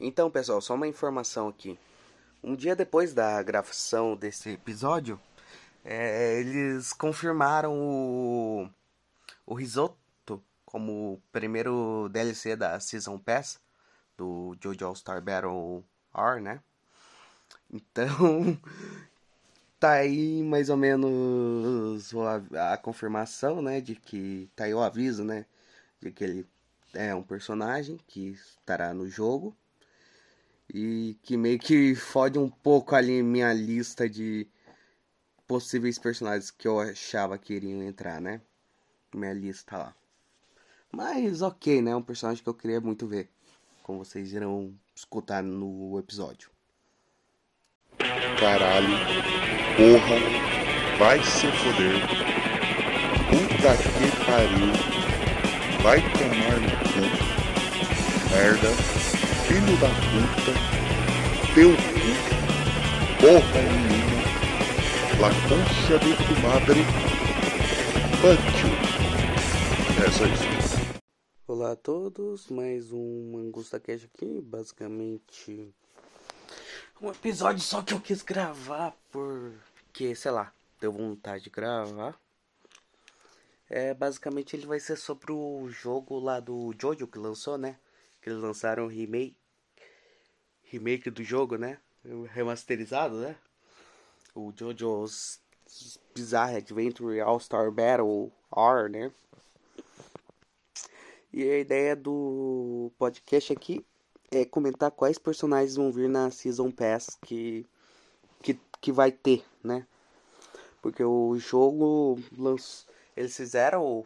Então, pessoal, só uma informação aqui. Um dia depois da gravação desse episódio, é, eles confirmaram o, o Risotto como o primeiro DLC da Season Pass do JoJo All-Star Battle R, né? Então, tá aí mais ou menos a, a, confirmação, né, de que tá aí o aviso, né, de que ele é um personagem que estará no jogo e que meio que fode um pouco ali minha lista de possíveis personagens que eu achava que iriam entrar, né? Minha lista lá. Mas ok, né? Um personagem que eu queria muito ver. Como vocês irão escutar no episódio. Caralho. Porra. Vai se foder. Puta que pariu. Vai tomar no cu. Merda filho da puta, teu cu, porra nenhuma, la concha de tu madre, fuck É. Olá a todos, mais um Angusta Cash aqui, basicamente um episódio só que eu quis gravar porque, sei lá, deu vontade de gravar. É, basicamente ele vai ser sobre o jogo lá do Jojo que lançou, né? que eles lançaram o remake remake do jogo, né? Remasterizado, né? O JoJo's Bizarre Adventure All-Star Battle R, né? E a ideia do podcast aqui é comentar quais personagens vão vir na Season Pass que, que, que vai ter, né? Porque o jogo lanç... eles fizeram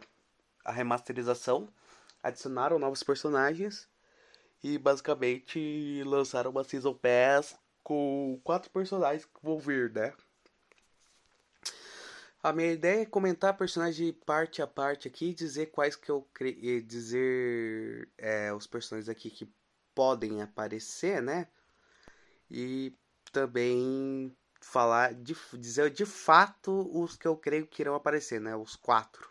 a remasterização, adicionaram novos personagens e basicamente lançaram uma Season Pass com quatro personagens que vão vir, né? A minha ideia é comentar personagem parte a parte aqui e dizer quais que eu cre... dizer é, os personagens aqui que podem aparecer, né? E também falar de dizer de fato os que eu creio que irão aparecer, né? Os quatro.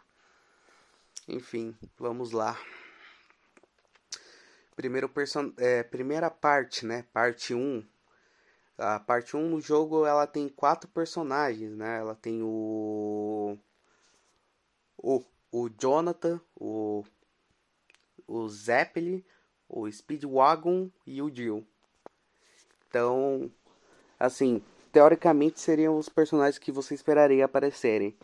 Enfim, vamos lá. Primeiro person... É, primeira parte, né? Parte 1. A parte 1 no jogo ela tem quatro personagens, né? Ela tem o. O, o Jonathan, o. O Zeppelin, o Speedwagon e o Jill. Então, assim, teoricamente seriam os personagens que você esperaria aparecerem.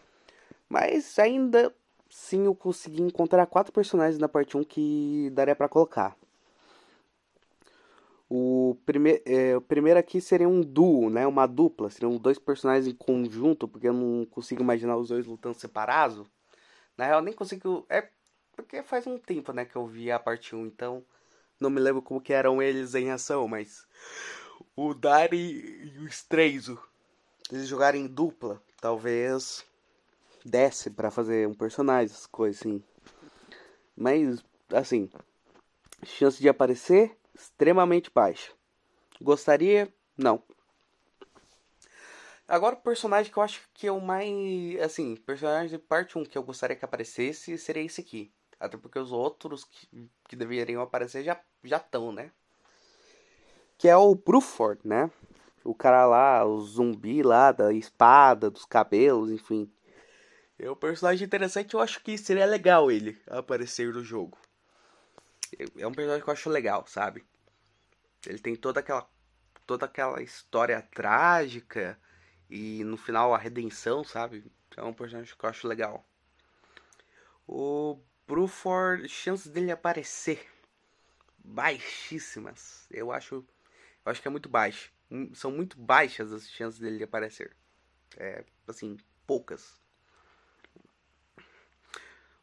Mas ainda sim eu consegui encontrar quatro personagens na parte 1 que daria para colocar. O, prime é, o primeiro aqui seria um duo, né? Uma dupla. Seriam dois personagens em conjunto, porque eu não consigo imaginar os dois lutando separados. Na real, nem consigo. É porque faz um tempo, né, que eu vi a parte 1, então não me lembro como que eram eles em ação, mas o Dari e o Streizo, eles jogarem em dupla, talvez desce para fazer um personagem, essas coisas assim. Mas assim, chance de aparecer extremamente baixa. Gostaria? Não. Agora o personagem que eu acho que é o mais. Assim, personagem de parte 1 que eu gostaria que aparecesse seria esse aqui. Até porque os outros que, que deveriam aparecer já já estão, né? Que é o Bruford, né? O cara lá, o zumbi lá, da espada, dos cabelos, enfim. É um personagem interessante, eu acho que seria legal ele aparecer no jogo é um personagem que eu acho legal, sabe? Ele tem toda aquela toda aquela história trágica e no final a redenção, sabe? É um personagem que eu acho legal. O Bruford, chances dele aparecer baixíssimas. Eu acho eu acho que é muito baixo. Hum, são muito baixas as chances dele aparecer. É, assim, poucas.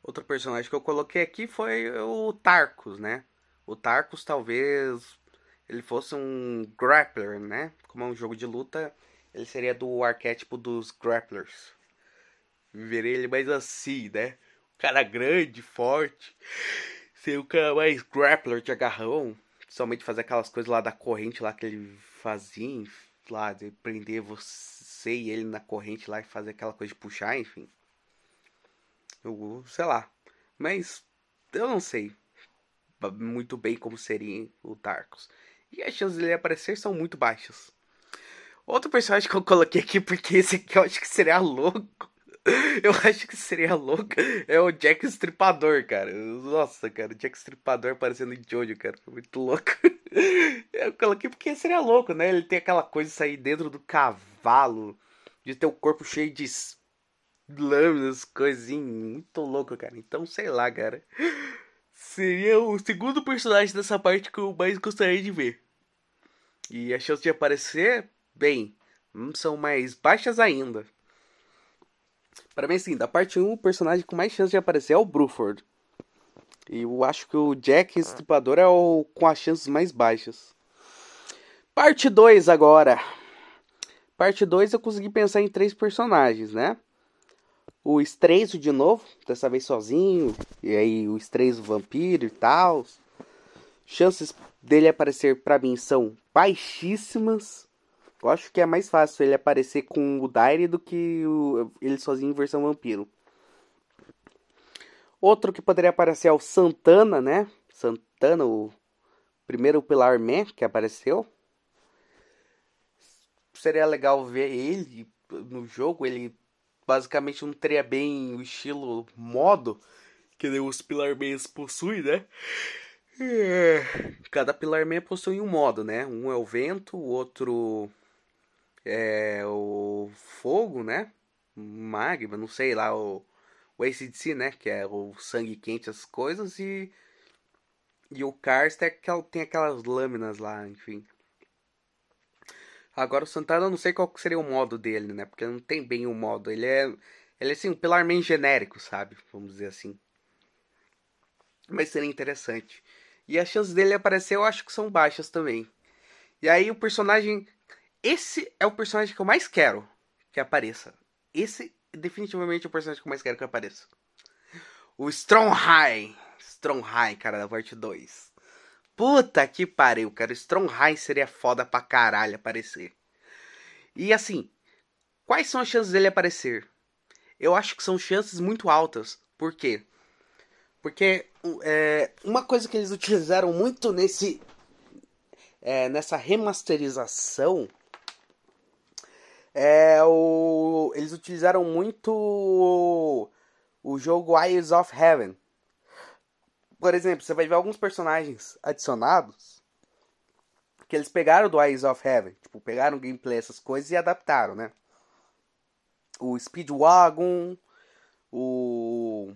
Outro personagem que eu coloquei aqui foi o Tarkus, né? O Tarkus talvez ele fosse um grappler, né? Como é um jogo de luta, ele seria do arquétipo dos grapplers. Verei ele mais assim, né? O cara grande, forte. Ser o cara mais grappler de agarrão. Somente fazer aquelas coisas lá da corrente lá que ele fazia. Lá, de prender você e ele na corrente lá e fazer aquela coisa de puxar, enfim. Eu, sei lá. Mas eu não sei muito bem como seria o Tarkus. E as chances dele aparecer são muito baixas. Outro personagem que eu coloquei aqui, porque esse aqui eu acho que seria louco. Eu acho que seria louco. É o Jack Stripador, cara. Nossa, cara, Jack Stripador aparecendo em Jojo, cara. Foi muito louco. Eu coloquei porque seria louco, né? Ele tem aquela coisa de sair dentro do cavalo, de ter o corpo cheio de lâminas, coisinhas. Muito louco, cara. Então, sei lá, cara. Seria o segundo personagem dessa parte que eu mais gostaria de ver. E a chance de aparecer, bem, hum, são mais baixas ainda. Para mim, sim, da parte 1, o personagem com mais chance de aparecer é o Bruford. E eu acho que o Jack Estripador é o com as chances mais baixas. Parte 2 agora. Parte 2 eu consegui pensar em três personagens, né? O Estrezo de novo, dessa vez sozinho. E aí o Estrezo vampiro e tal. Chances dele aparecer para mim são baixíssimas. Eu acho que é mais fácil ele aparecer com o Daire do que o, ele sozinho em versão vampiro. Outro que poderia aparecer é o Santana, né? Santana, o primeiro Pilar Man que apareceu. Seria legal ver ele no jogo. Ele basicamente não teria bem o estilo modo que os Pilar Mans possuem, né? É, cada Pilar Man possui um modo, né? Um é o vento, o outro é, o fogo, né? Magma, não sei lá, o, o ACDC, né? Que é o sangue quente, as coisas, e, e o Karst é tem aquelas lâminas lá, enfim. Agora o Santana eu não sei qual seria o modo dele, né? Porque não tem bem o um modo. Ele é. Ele é assim, um pilar meio genérico, sabe? Vamos dizer assim. Mas seria interessante. E as chances dele aparecer eu acho que são baixas também. E aí o personagem esse é o personagem que eu mais quero que apareça. Esse definitivamente é o personagem que eu mais quero que apareça. O Strongheim. Strongheim, cara, da parte 2. Puta que pariu, cara. Strongheim seria foda pra caralho aparecer. E assim, quais são as chances dele aparecer? Eu acho que são chances muito altas. Por quê? Porque é, uma coisa que eles utilizaram muito nesse é, nessa remasterização é o eles utilizaram muito o, o jogo Eyes of Heaven. Por exemplo, você vai ver alguns personagens adicionados que eles pegaram do Eyes of Heaven, tipo, pegaram gameplay essas coisas e adaptaram, né? O Speedwagon, o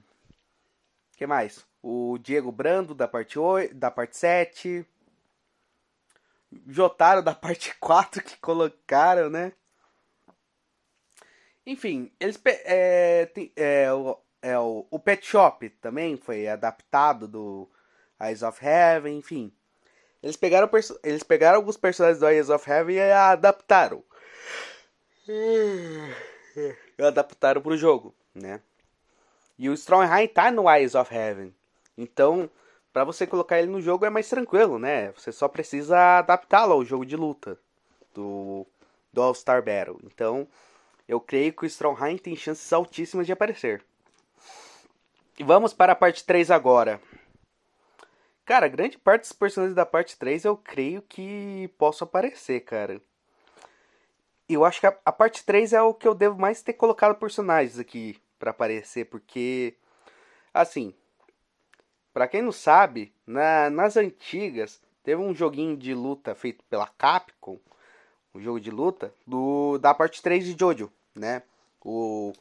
que mais? O Diego Brando da parte 8, da parte 7. Jotaro da parte 4 que colocaram, né? Enfim, eles é, tem, é, é, o, o Pet Shop também foi adaptado do Eyes of Heaven, enfim. Eles pegaram, eles pegaram alguns personagens do Eyes of Heaven e adaptaram. Adaptaram pro jogo, né? E o Strongheim tá no Eyes of Heaven. Então, para você colocar ele no jogo é mais tranquilo, né? Você só precisa adaptá-lo ao jogo de luta do, do All Star Battle. Então, eu creio que o Strongheim tem chances altíssimas de aparecer. Vamos para a parte 3 agora. Cara, grande parte dos personagens da parte 3 eu creio que posso aparecer, cara. Eu acho que a, a parte 3 é o que eu devo mais ter colocado personagens aqui para aparecer, porque assim, para quem não sabe, na, nas antigas teve um joguinho de luta feito pela Capcom o jogo de luta, do da parte 3 de Jojo, né? O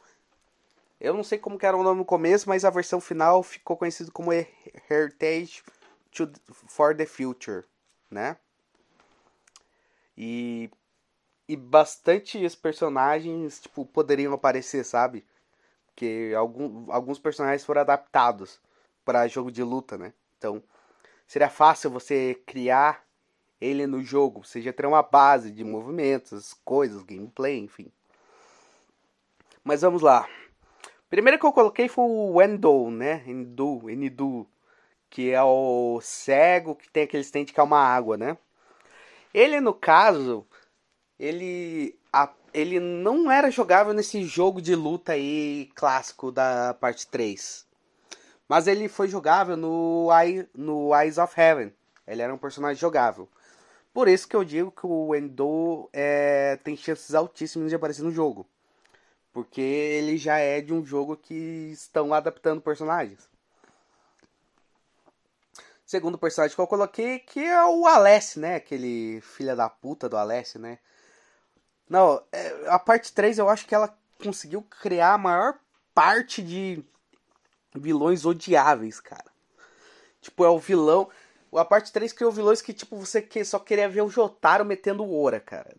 eu não sei como era o nome no começo, mas a versão final ficou conhecido como Heritage to, for the Future, né? E e bastante os personagens tipo poderiam aparecer, sabe? Que algum, alguns personagens foram adaptados para jogo de luta, né? Então seria fácil você criar ele no jogo, já ter uma base de movimentos, coisas, gameplay, enfim. Mas vamos lá. Primeiro que eu coloquei foi o Wendell, né? Endu, Enidu, que é o cego que tem aquele stand que é uma água, né? Ele no caso, ele a, ele não era jogável nesse jogo de luta aí clássico da parte 3. Mas ele foi jogável no, no Eyes of Heaven. Ele era um personagem jogável. Por isso que eu digo que o Endo é, tem chances altíssimas de aparecer no jogo. Porque ele já é de um jogo que estão adaptando personagens. Segundo personagem que eu coloquei, que é o Alessi, né? Aquele filha da puta do Alessi, né? Não, é, a parte 3 eu acho que ela conseguiu criar a maior parte de vilões odiáveis, cara. Tipo, é o vilão. A parte 3 criou vilões que, tipo, você só queria ver o Jotaro metendo Ora, cara.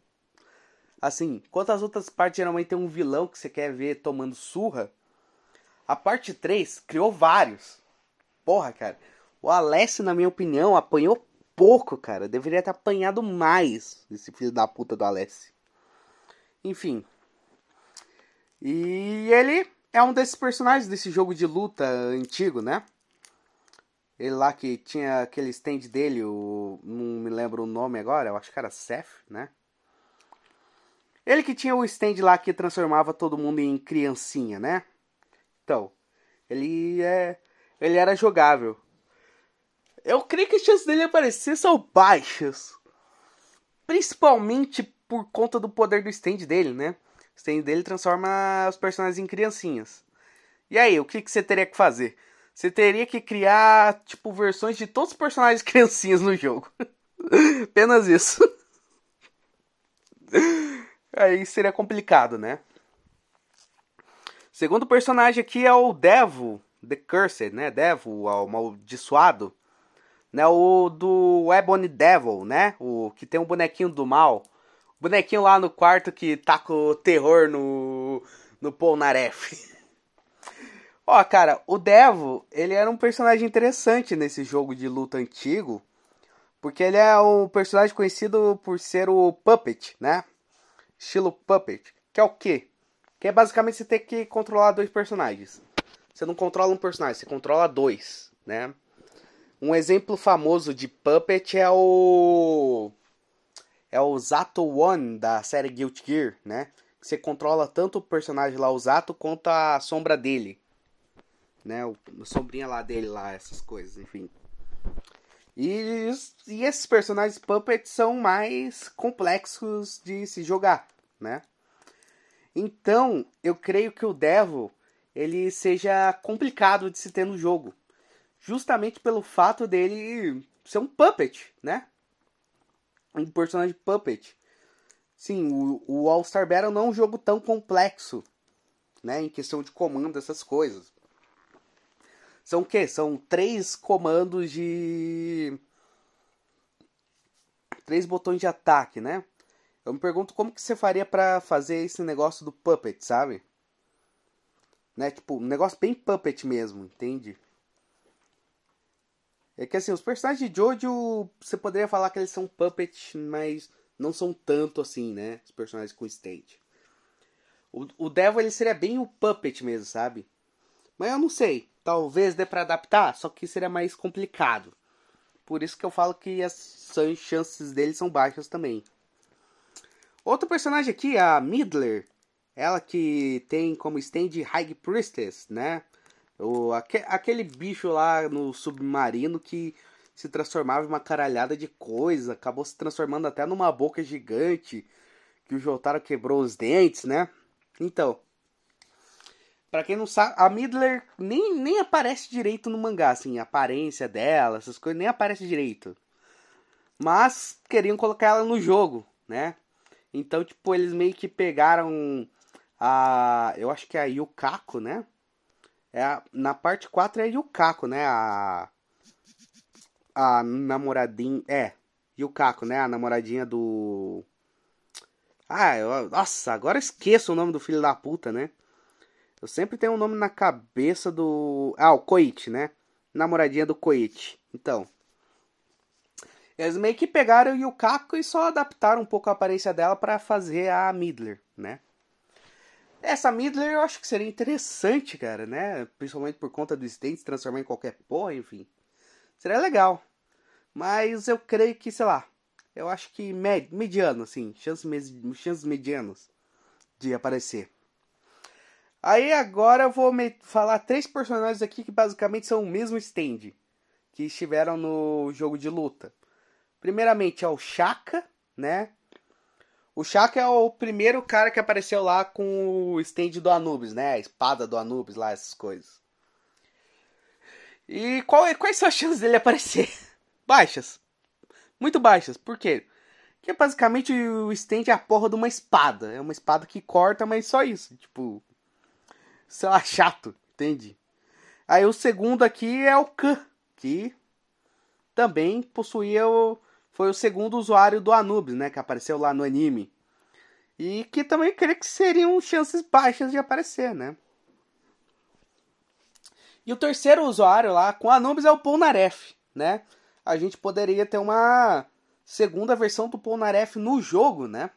Assim, enquanto as outras partes geralmente tem um vilão que você quer ver tomando surra, a parte 3 criou vários. Porra, cara. O Alessio, na minha opinião, apanhou pouco, cara. Deveria ter apanhado mais esse filho da puta do Alessio. Enfim. E ele é um desses personagens desse jogo de luta antigo, né? Ele lá que tinha aquele stand dele, o, não me lembro o nome agora, eu acho que era Seth, né? Ele que tinha o stand lá que transformava todo mundo em criancinha, né? Então, ele é, ele era jogável. Eu creio que as chances dele aparecer são baixas. Principalmente por conta do poder do stand dele, né? O stand dele transforma os personagens em criancinhas. E aí, o que, que você teria que fazer? Você teria que criar, tipo, versões de todos os personagens criancinhas no jogo. Apenas isso. Aí seria complicado, né? Segundo personagem aqui é o Devo, The Cursed, né? Devo, o amaldiçoado. Né? O do Ebony Devil, né? O que tem um bonequinho do mal. Bonequinho lá no quarto que tá com o terror no, no Polnareff. Ó, cara, o Devo, ele era um personagem interessante nesse jogo de luta antigo. Porque ele é um personagem conhecido por ser o Puppet, né? Estilo Puppet. Que é o quê? Que é basicamente você ter que controlar dois personagens. Você não controla um personagem, você controla dois, né? Um exemplo famoso de Puppet é o. É o Zato One da série Guilty Gear, né? Você controla tanto o personagem lá, o Zato, quanto a sombra dele. Né? O, a sombrinha lá dele, lá, essas coisas, enfim. E, e esses personagens Puppet são mais complexos de se jogar, né? Então, eu creio que o Devil ele seja complicado de se ter no jogo justamente pelo fato dele ser um puppet, né? Um personagem puppet. Sim, o, o All Star Battle não é um jogo tão complexo, né? Em questão de comando, essas coisas. São o quê? São três comandos de. Três botões de ataque, né? Eu me pergunto como que você faria para fazer esse negócio do puppet, sabe? Né? Tipo, um negócio bem puppet mesmo, entende? É que assim, os personagens de Jojo, você poderia falar que eles são puppets, mas não são tanto assim, né? Os personagens com stage. O, o Devil ele seria bem o puppet mesmo, sabe? Mas eu não sei. Talvez dê pra adaptar, só que seria mais complicado. Por isso que eu falo que as chances dele são baixas também. Outro personagem aqui, a Midler. Ela que tem como stand High Priestess, né? O, aquele bicho lá no submarino que se transformava em uma caralhada de coisa, acabou se transformando até numa boca gigante, que o Jotaro quebrou os dentes, né? Então, para quem não sabe, a Midler nem, nem aparece direito no mangá, assim, a aparência dela, essas coisas nem aparece direito. Mas queriam colocar ela no jogo, né? Então, tipo, eles meio que pegaram a, eu acho que é a Yukako, né? É a, na parte 4 é Yukako, né? A, a namoradinha. É, Yukako, né? A namoradinha do. Ah, eu, nossa, agora esqueço o nome do filho da puta, né? Eu sempre tenho um nome na cabeça do. Ah, o Koichi, né? Namoradinha do Koichi. Então. Eles meio que pegaram o Yukako e só adaptaram um pouco a aparência dela para fazer a Midler, né? Essa Midler eu acho que seria interessante, cara, né? Principalmente por conta do Stain se transformar em qualquer porra, enfim. Seria legal. Mas eu creio que, sei lá, eu acho que med mediano, assim, chances, chances medianas de aparecer. Aí agora eu vou falar três personagens aqui que basicamente são o mesmo stand que estiveram no jogo de luta. Primeiramente é o Shaka, né? O Shaka é o primeiro cara que apareceu lá com o stand do Anubis, né? A espada do Anubis lá, essas coisas. E qual, quais são as chances dele aparecer? Baixas. Muito baixas. Por quê? Porque basicamente o stand é a porra de uma espada. É uma espada que corta, mas só isso. Tipo. Sei lá, chato. Entende? Aí o segundo aqui é o Khan, que também possuía o. Foi o segundo usuário do Anubis, né? Que apareceu lá no anime. E que também creio que seriam chances baixas de aparecer, né? E o terceiro usuário lá com Anubis é o Polnareff, né? A gente poderia ter uma segunda versão do Polnareff no jogo, né?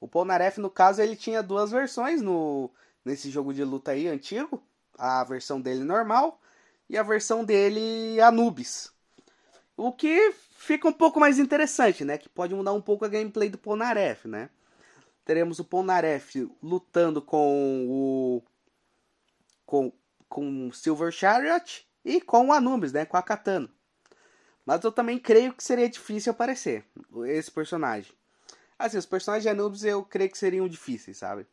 O Polnareff, no caso, ele tinha duas versões no nesse jogo de luta aí antigo, a versão dele normal e a versão dele Anubis. O que fica um pouco mais interessante, né? Que pode mudar um pouco a gameplay do Polnareff, né? Teremos o Polnareff lutando com o com com Silver Chariot e com o Anubis, né? Com a Katana. Mas eu também creio que seria difícil aparecer esse personagem. Assim, os personagens de Anubis eu creio que seriam difíceis, sabe?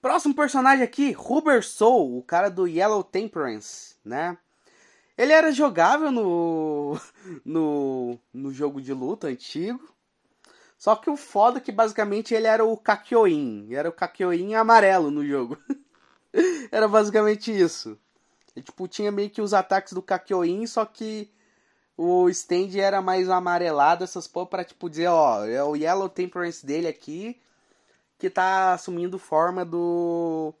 Próximo personagem aqui, Ruber Soul, o cara do Yellow Temperance, né? Ele era jogável no, no, no jogo de luta antigo. Só que o foda é que basicamente ele era o Kakyoin. Era o Kakyoin amarelo no jogo. era basicamente isso. Ele, tipo, tinha meio que os ataques do Kakyoin, só que o stand era mais amarelado, essas porra, pra, tipo, dizer, ó, é o Yellow Temperance dele aqui, que tá assumindo forma do.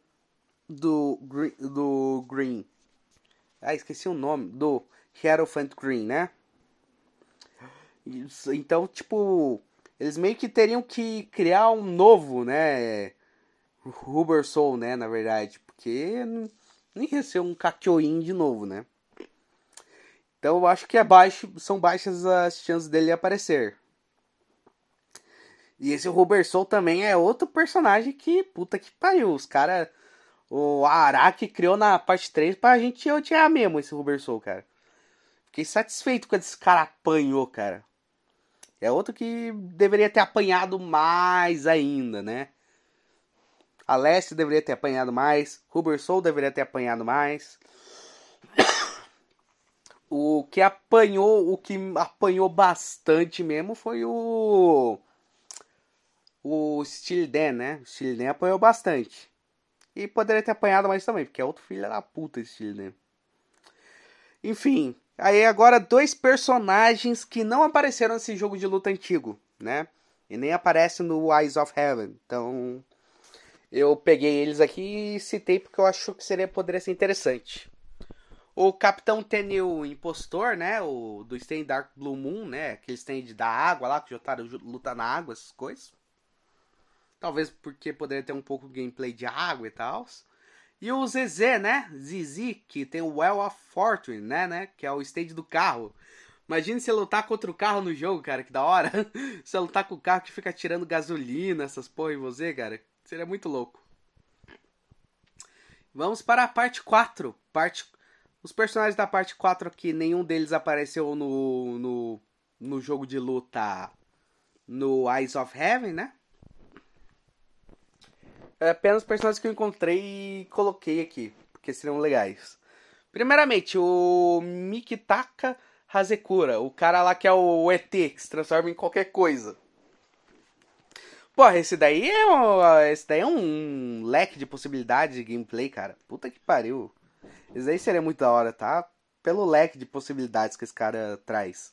do. do Green. Ah, esqueci o nome. Do Hierophant Green, né? Então, tipo. Eles meio que teriam que criar um novo, né? Ruber Soul, né? Na verdade. Porque não ia ser um Kakyoin de novo, né? Então eu acho que é baixo, são baixas as chances dele aparecer. E esse Robertson também é outro personagem que, puta que pariu. Os caras. O Araki criou na parte 3 pra gente odiar mesmo esse Robertson, cara. Fiquei satisfeito quando esse cara apanhou, cara. É outro que deveria ter apanhado mais ainda, né? A Leste deveria ter apanhado mais. Robertson deveria ter apanhado mais. O que apanhou, o que apanhou bastante mesmo foi o o Stilden, né? O Stilden apanhou bastante. E poderia ter apanhado mais também, porque é outro filho da puta esse Stilden. Enfim, aí agora dois personagens que não apareceram nesse jogo de luta antigo, né? E nem aparecem no Eyes of Heaven. Então, eu peguei eles aqui e citei porque eu acho que seria poderia ser interessante. O Capitão Tenil Impostor, né? O do stand Dark Blue Moon, né? Aquele stand da água lá, que o Jotaro luta na água, essas coisas. Talvez porque poderia ter um pouco de gameplay de água e tal. E o ZZ, né? Zizi, que tem o Well of Fortune, né, né? Que é o stage do carro. Imagine você lutar contra o carro no jogo, cara, que da hora. você lutar com o carro que fica tirando gasolina, essas porra em você, cara. Seria muito louco. Vamos para a parte 4. Parte... Os personagens da parte 4 aqui, nenhum deles apareceu no, no, no jogo de luta no Eyes of Heaven, né? É apenas personagens que eu encontrei e coloquei aqui, porque seriam legais. Primeiramente, o Mikitaka Hazekura, o cara lá que é o ET, que se transforma em qualquer coisa. Porra, esse daí é um, esse daí é um leque de possibilidades de gameplay, cara. Puta que pariu. Esse daí seria muito da hora, tá? Pelo leque de possibilidades que esse cara traz.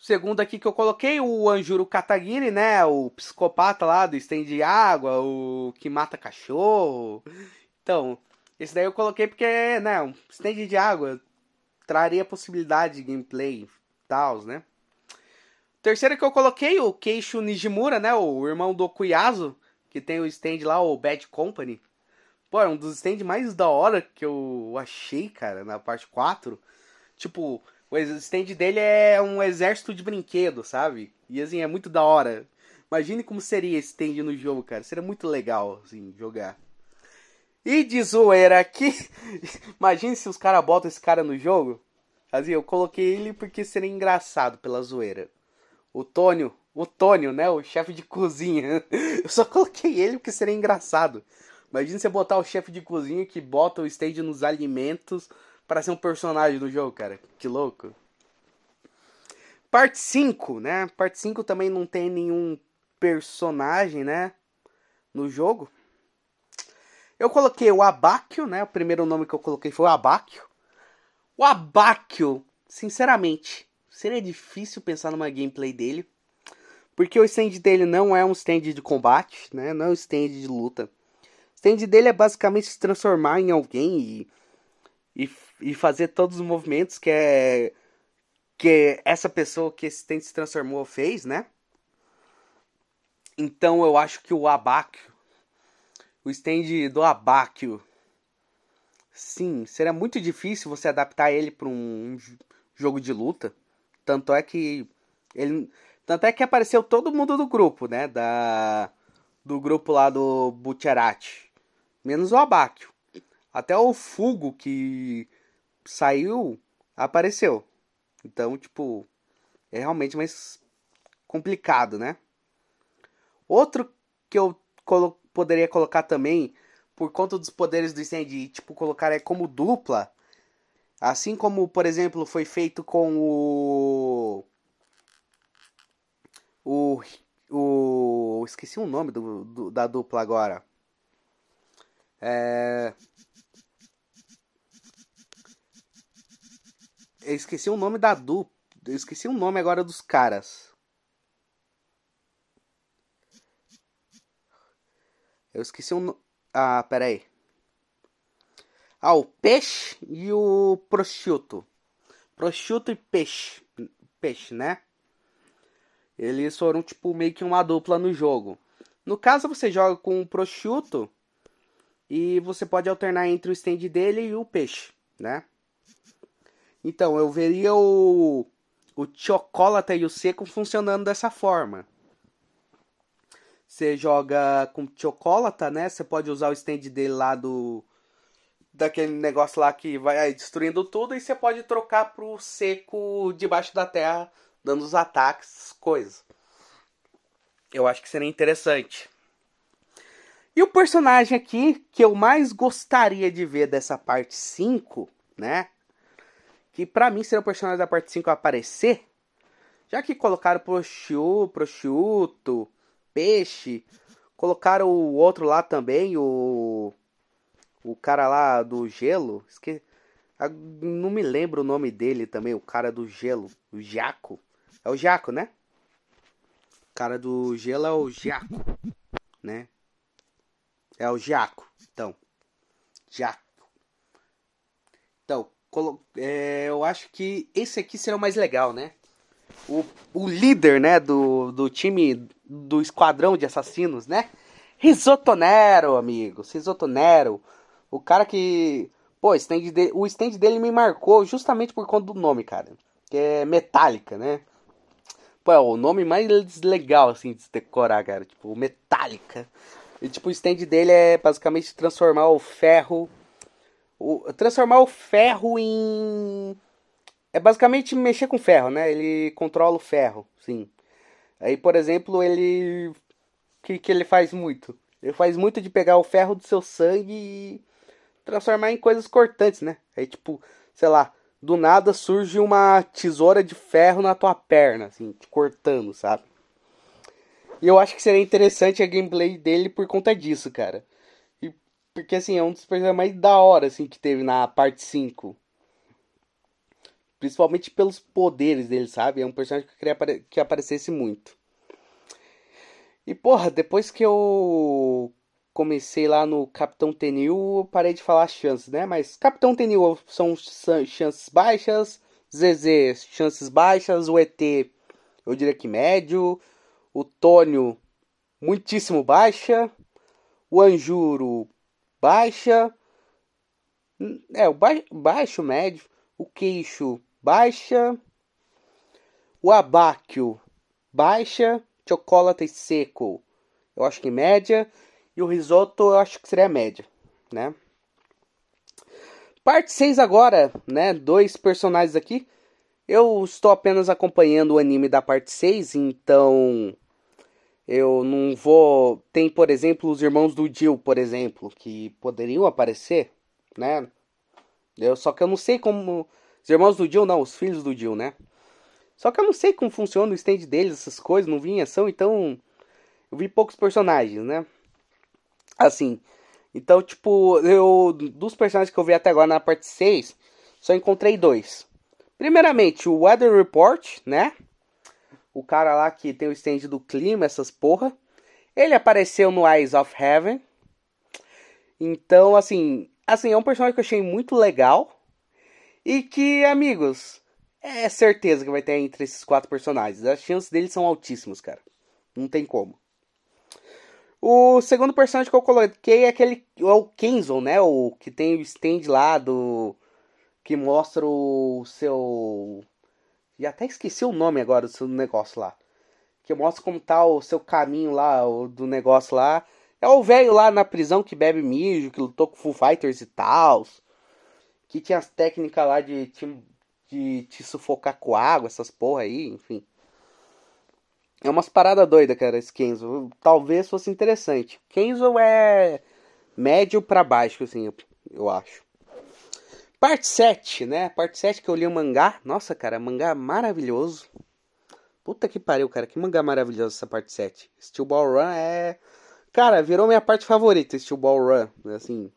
Segundo aqui que eu coloquei, o Anjuro Katagiri, né? O psicopata lá do stand de água, o que mata cachorro. Então, esse daí eu coloquei porque, né? Um stand de água traria possibilidade de gameplay tal, né? Terceiro que eu coloquei, o Keishu Nijimura, né? O irmão do Kuyasu, que tem o stand lá, o Bad Company. Pô, é um dos stands mais da hora que eu achei, cara, na parte 4. Tipo, o stand dele é um exército de brinquedo, sabe? E assim, é muito da hora. Imagine como seria esse stand no jogo, cara. Seria muito legal, assim, jogar. E de zoeira aqui, imagine se os caras botam esse cara no jogo. Assim, eu coloquei ele porque seria engraçado pela zoeira. O Tônio, o Tônio, né? O chefe de cozinha. Eu só coloquei ele porque seria engraçado. Imagina você botar o chefe de cozinha que bota o stage nos alimentos para ser um personagem do jogo, cara. Que louco. Parte 5, né? Parte 5 também não tem nenhum personagem, né? No jogo. Eu coloquei o Abáquio, né? O primeiro nome que eu coloquei foi o Abáquio. O Abáquio, sinceramente, seria difícil pensar numa gameplay dele. Porque o stand dele não é um stand de combate, né? Não é um stand de luta. O stand dele é basicamente se transformar em alguém e, e, e fazer todos os movimentos que é que essa pessoa que esse stand se transformou fez, né? Então eu acho que o Abáquio, o stand do Abáquio Sim, seria muito difícil você adaptar ele para um jogo de luta. Tanto é que ele, tanto é que apareceu todo mundo do grupo, né, da do grupo lá do Butcherati, menos o Abáquio. Até o Fugo que saiu apareceu. Então, tipo, é realmente mais complicado, né? Outro que eu colo poderia colocar também por conta dos poderes do Stand, tipo, colocar é como dupla. Assim como, por exemplo, foi feito com o. O. O. Esqueci o nome do, do da dupla agora. É. Eu esqueci o nome da dupla. Eu esqueci o nome agora dos caras. Eu esqueci o. Ah, peraí. Ah, o peixe e o prosciutto. Prosciutto e peixe. Peixe, né? Eles foram, tipo, meio que uma dupla no jogo. No caso, você joga com o prosciutto e você pode alternar entre o stand dele e o peixe, né? Então, eu veria o, o chocolate e o seco funcionando dessa forma. Você joga com chocolate, né? Você pode usar o stand dele lá do. Daquele negócio lá que vai destruindo tudo. E você pode trocar pro seco debaixo da terra, dando os ataques, coisas. Eu acho que seria interessante. E o personagem aqui que eu mais gostaria de ver dessa parte 5, né? Que pra mim seria o personagem da parte 5 aparecer. Já que colocaram prosciutto, prosciutto peixe. Colocaram o outro lá também, o. O cara lá do gelo. Esque... Não me lembro o nome dele também, o cara do gelo. O Jaco. É o Jaco, né? O cara do gelo é o Jaco, né? É o Jaco. Então. Jaco. Então, é, eu acho que esse aqui será o mais legal, né? O, o líder, né, do, do time do esquadrão de assassinos, né? Risotto Nero, amigos. Risotto Nero. O cara que. Pô, stand de... o stand dele me marcou justamente por conta do nome, cara. Que é Metallica, né? Pô, é o nome mais legal, assim, de se decorar, cara. Tipo, Metallica. E, tipo, o stand dele é basicamente transformar o ferro. O... Transformar o ferro em. É basicamente mexer com ferro, né? Ele controla o ferro, sim. Aí, por exemplo, ele. O que, que ele faz muito? Ele faz muito de pegar o ferro do seu sangue e transformar em coisas cortantes, né? Aí, tipo, sei lá, do nada surge uma tesoura de ferro na tua perna, assim, te cortando, sabe? E eu acho que seria interessante a gameplay dele por conta disso, cara. Porque, assim, é um dos personagens mais da hora, assim, que teve na parte 5. Principalmente pelos poderes dele, sabe? É um personagem que eu queria que aparecesse muito. E porra, depois que eu comecei lá no Capitão Tenil, parei de falar chances, né? Mas Capitão Tenil são chances baixas, ZZ chances baixas, o ET eu diria que médio, o Tônio muitíssimo baixa, o Anjuro baixa, é o ba baixo médio, o queixo baixa. O abáquio, baixa. Chocolate seco, eu acho que média. E o risoto, eu acho que seria média, né? Parte 6 agora, né? Dois personagens aqui. Eu estou apenas acompanhando o anime da parte 6, então eu não vou. Tem, por exemplo, os irmãos do Jill, por exemplo, que poderiam aparecer, né? Eu, só que eu não sei como. Os irmãos do Jill, não, os filhos do Jill, né? Só que eu não sei como funciona o stand deles, essas coisas, não vi em ação, então. Eu vi poucos personagens, né? Assim. Então, tipo, eu. Dos personagens que eu vi até agora na parte 6, só encontrei dois. Primeiramente, o Weather Report, né? O cara lá que tem o stand do clima, essas porra. Ele apareceu no Eyes of Heaven. Então, assim, assim, é um personagem que eu achei muito legal. E que, amigos, é certeza que vai ter entre esses quatro personagens. As chances deles são altíssimas, cara. Não tem como. O segundo personagem que eu coloquei é aquele. É o Kenzo, né? O que tem o stand lá do que mostra o seu. E até esqueci o nome agora do seu negócio lá. Que mostra como tá o seu caminho lá, o, do negócio lá. É o velho lá na prisão que bebe mijo, que lutou com Full Fighters e tal. Que tinha as técnicas lá de te, de te sufocar com água, essas porra aí, enfim. É umas paradas doidas, cara, esse Kenzo. Talvez fosse interessante. Kenzo é médio para baixo, assim, eu, eu acho. Parte 7, né? Parte 7 que eu li o mangá. Nossa, cara, mangá maravilhoso. Puta que pariu, cara. Que mangá maravilhoso essa parte 7. Steel Ball Run é. Cara, virou minha parte favorita, Steel Ball Run. Assim.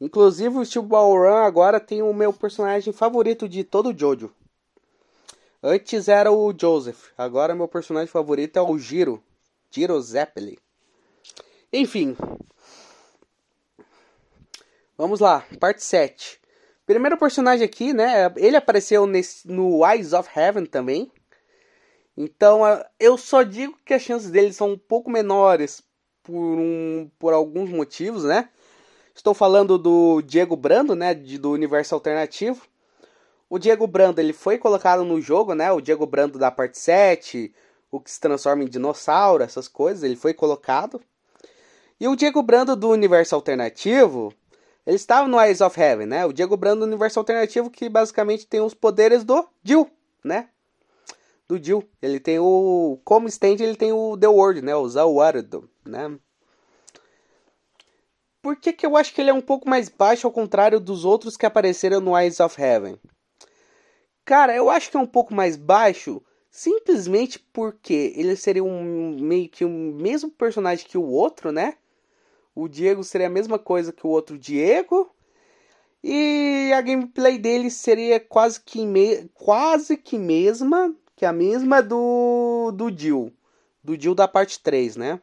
Inclusive, o Steel Ball Run agora tem o meu personagem favorito de todo o Jojo. Antes era o Joseph. Agora meu personagem favorito é o Giro. Giro Zeppeli. Enfim. Vamos lá, parte 7. Primeiro personagem aqui, né? Ele apareceu nesse, no Eyes of Heaven também. Então eu só digo que as chances dele são um pouco menores por, um, por alguns motivos, né? Estou falando do Diego Brando, né? De, do universo alternativo. O Diego Brando ele foi colocado no jogo, né? O Diego Brando da parte 7, o que se transforma em dinossauro, essas coisas, ele foi colocado. E o Diego Brando do universo alternativo, ele estava no Eyes of Heaven, né? O Diego Brando universo alternativo que basicamente tem os poderes do Jill, né? Do Jill. Ele tem o... Como stand, ele tem o The World, né? O Zawardo, né? Por que, que eu acho que ele é um pouco mais baixo ao contrário dos outros que apareceram no Eyes of Heaven? Cara, eu acho que é um pouco mais baixo simplesmente porque ele seria um meio que o um mesmo personagem que o outro, né? O Diego seria a mesma coisa que o outro Diego. E a gameplay dele seria quase que, me... quase que mesma que a mesma do, do Jill. Do Jill da parte 3, né?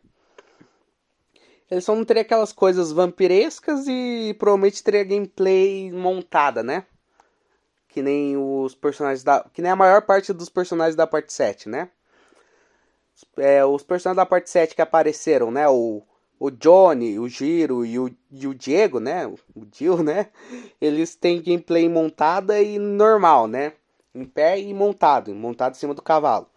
Ele só não teria aquelas coisas vampirescas e provavelmente teria gameplay montada, né? Que nem os personagens da. Que nem a maior parte dos personagens da parte 7, né? É, os personagens da parte 7 que apareceram, né? O, o Johnny, o Giro e o, e o Diego, né? O Jill, né? Eles têm gameplay montada e normal, né? Em pé e montado, montado em cima do cavalo.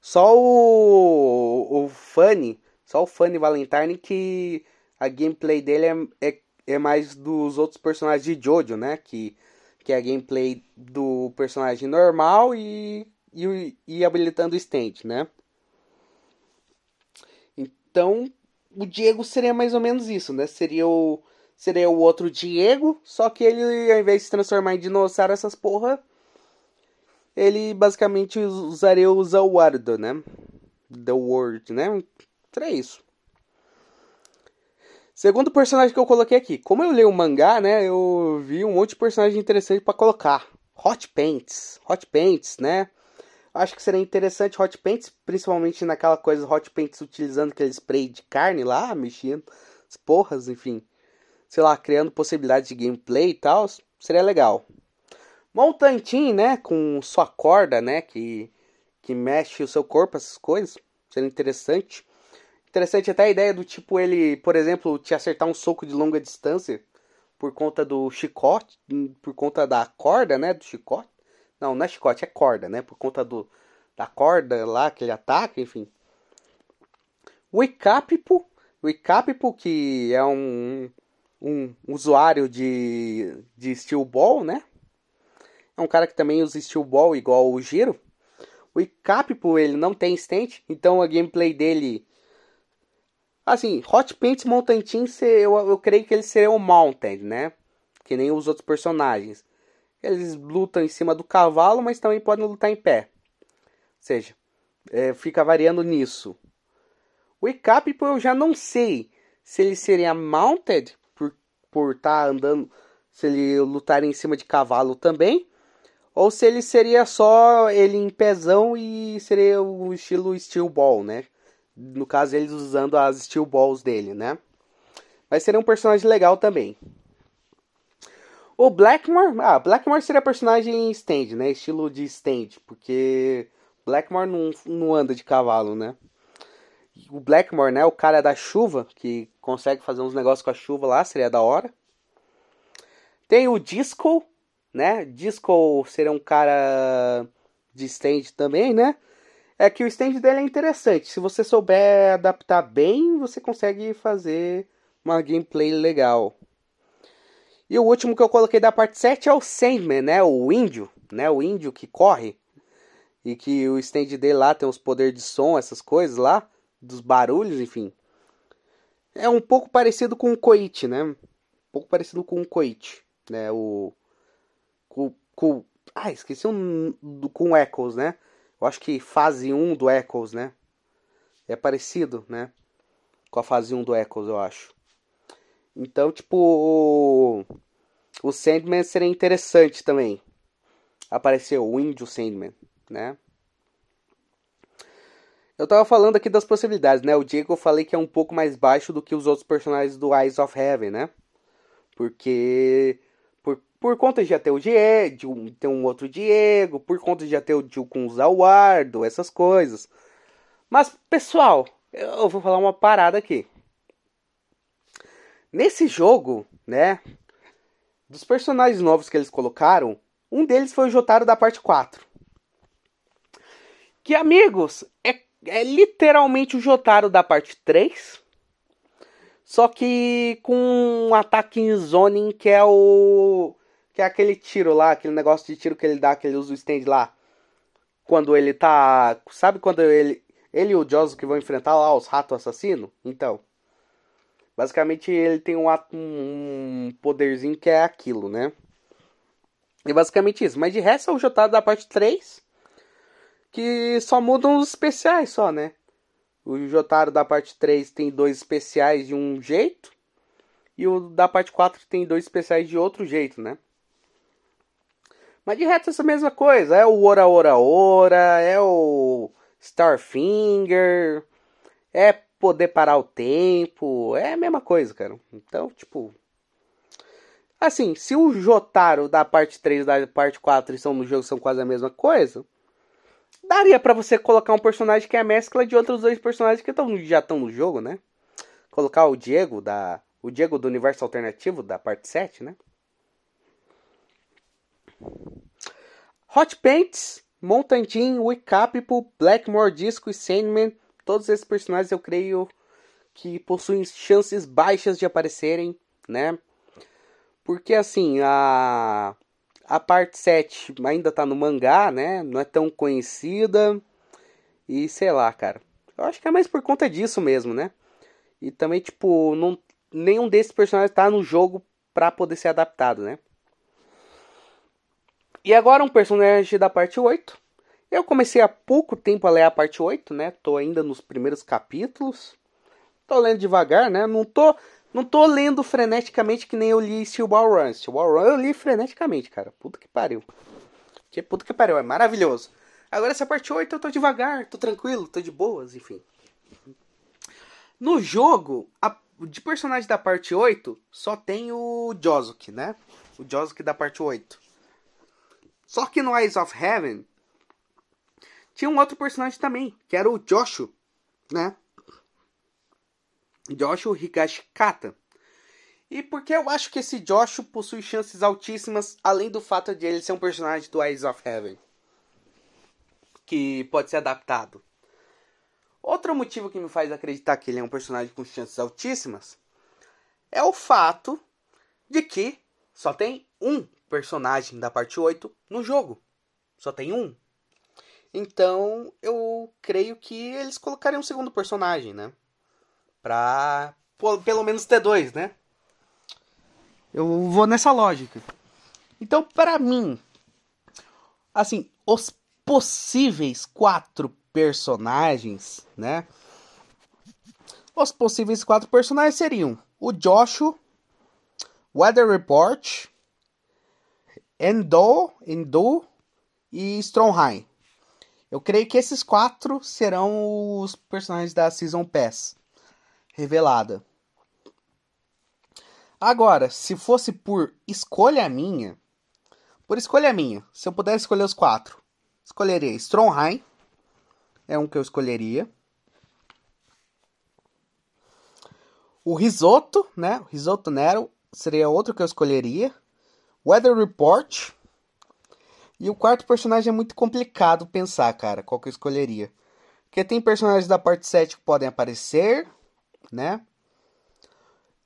Só o, o Funny, só o Funny Valentine que a gameplay dele é, é, é mais dos outros personagens de Jojo, né? Que, que é a gameplay do personagem normal e, e, e habilitando o stand, né? Então, o Diego seria mais ou menos isso, né? Seria o seria o outro Diego, só que ele ao invés de se transformar em dinossauro essas porra, ele basicamente usaria o Zawardo, né? The World, né? Seria isso. Segundo personagem que eu coloquei aqui, como eu leio o mangá, né, eu vi um monte de personagem interessante para colocar. Hot Paints, Hot Paints, né? Acho que seria interessante Hot Paints, principalmente naquela coisa Hot Paints utilizando aquele spray de carne lá, mexendo as porras, enfim. Sei lá, criando possibilidades de gameplay e tal, seria legal. Montantin, né, com sua corda, né, que, que mexe o seu corpo, essas coisas, seria interessante. Interessante até a ideia do tipo ele, por exemplo, te acertar um soco de longa distância por conta do chicote, por conta da corda, né, do chicote. Não, não é chicote, é corda, né? Por conta do, da corda lá que ele ataca, enfim. O Icapipo, o Icapipo que é um um usuário de, de Steel Ball, né? É um cara que também usa Steel Ball igual o Giro. O Icappo, ele não tem stand, então a gameplay dele... Assim, Hot Paints Mountain Team, eu, eu creio que ele seria o Mounted, né? Que nem os outros personagens. Eles lutam em cima do cavalo, mas também podem lutar em pé. Ou seja, é, fica variando nisso. O Icappo eu já não sei se ele seria mounted por por estar tá andando, se ele lutar em cima de cavalo também, ou se ele seria só ele em pezão e seria o estilo steel ball, né? No caso eles usando as steel balls dele, né? Mas seria um personagem legal também. O Blackmore, ah, Blackmore seria personagem stand, né? Estilo de stand, porque Blackmore não, não anda de cavalo, né? O Blackmore, né? O cara da chuva, que consegue fazer uns negócios com a chuva lá, seria da hora. Tem o Disco, né? Disco seria um cara de stand também, né? É que o stand dele é interessante. Se você souber adaptar bem, você consegue fazer uma gameplay legal. E o último que eu coloquei da parte 7 é o Sandman, né? O índio, né? O índio que corre e que o stand dele lá tem os poderes de som, essas coisas lá, dos barulhos, enfim. É um pouco parecido com o Koichi, né? Um pouco parecido com o Koichi, né? O com, com ah, esqueci um com o Echoes, né? Eu acho que fase 1 do Echoes, né? É parecido, né? Com a fase 1 do Echoes, eu acho. Então, tipo, o, o Sandman seria interessante também. Apareceu o Índio Sandman né? Eu tava falando aqui das possibilidades, né? O Diego eu falei que é um pouco mais baixo do que os outros personagens do Eyes of Heaven, né? Porque por, por conta de já ter o Diego, ter um outro Diego, por conta de já ter o Jill com o Zawardo, essas coisas. Mas, pessoal, eu vou falar uma parada aqui. Nesse jogo, né? Dos personagens novos que eles colocaram, um deles foi o Jotaro da parte 4. Que, amigos, é, é literalmente o Jotaro da parte 3. Só que com um ataque em zoning que é o. Que é aquele tiro lá, aquele negócio de tiro que ele dá, que ele usa o stand lá. Quando ele tá. Sabe quando ele. Ele e o Josu que vão enfrentar lá os ratos assassinos? Então. Basicamente ele tem um, um poderzinho que é aquilo, né? E basicamente isso. Mas de resto é o Jotaro da parte 3 que só mudam os especiais só, né? O Jotaro da parte 3 tem dois especiais de um jeito. E o da parte 4 tem dois especiais de outro jeito, né? Mas de resto é essa mesma coisa. É o Ora Ora Ora, é o Starfinger, é poder parar o tempo, é a mesma coisa, cara. Então, tipo. Assim, se o Jotaro da parte 3 e da parte 4 estão no jogo são quase a mesma coisa, daria para você colocar um personagem que é a mescla de outros dois personagens que tão, já estão no jogo, né? Colocar o Diego da o Diego do universo alternativo da parte 7, né? Hot Paints, Mountain Wicapipo, Blackmore Disco e Sandman, todos esses personagens eu creio que possuem chances baixas de aparecerem, né? Porque assim, a a parte 7 ainda tá no mangá, né? Não é tão conhecida. E sei lá, cara. Eu acho que é mais por conta disso mesmo, né? E também, tipo, não, nenhum desses personagens tá no jogo pra poder ser adaptado, né? E agora um personagem da parte 8. Eu comecei há pouco tempo a ler a parte 8, né? Tô ainda nos primeiros capítulos. Tô lendo devagar, né? Não tô não tô lendo freneticamente que nem eu li Steel Ball Run. Steel Ball Run eu li freneticamente, cara. Puta que pariu. Que puta que pariu, é maravilhoso. Agora essa parte 8 eu tô devagar, tô tranquilo, tô de boas, enfim. No jogo, a, de personagem da parte 8, só tem o Josuke, né? O Josuke da parte 8. Só que no Eyes of Heaven tinha um outro personagem também, que era o Joshua, né? Joshua Higashikata. E porque eu acho que esse Joshua possui chances altíssimas, além do fato de ele ser um personagem do Eyes of Heaven. Que pode ser adaptado. Outro motivo que me faz acreditar que ele é um personagem com chances altíssimas é o fato de que só tem um personagem da parte 8 no jogo. Só tem um. Então, eu creio que eles colocariam um segundo personagem, né? Pra pelo menos ter dois, né? Eu vou nessa lógica. Então, para mim, assim, os possíveis quatro personagens, né? Os possíveis quatro personagens seriam o Joshua, Weather Report, Endo, Endo e Stromheim. Eu creio que esses quatro serão os personagens da Season Pass revelada. Agora, se fosse por escolha minha, por escolha minha, se eu pudesse escolher os quatro, escolheria Stromheim, é um que eu escolheria. O Risoto, né? Risoto Nero seria outro que eu escolheria. Weather Report. E o quarto personagem é muito complicado pensar, cara, qual que eu escolheria. Porque tem personagens da parte 7 que podem aparecer, né?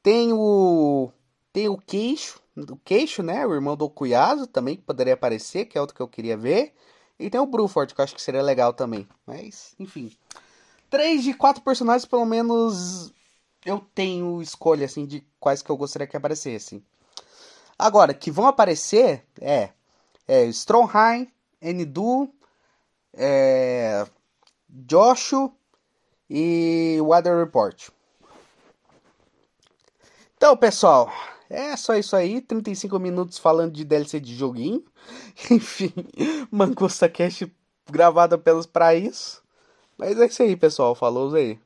Tem o tem o Queixo, o Queixo, né? O irmão do Cuiado também que poderia aparecer, que é outro que eu queria ver. E tem o Bruford, que eu acho que seria legal também. Mas, enfim. Três de quatro personagens, pelo menos, eu tenho escolha, assim, de quais que eu gostaria que aparecessem. Agora, que vão aparecer, é... É Stromheim, Endu, é, Joshua e Weather Report. Então, pessoal, é só isso aí. 35 minutos falando de DLC de joguinho. Enfim, Mangusta Cash gravado apenas para isso. Mas é isso aí, pessoal. Falou aí.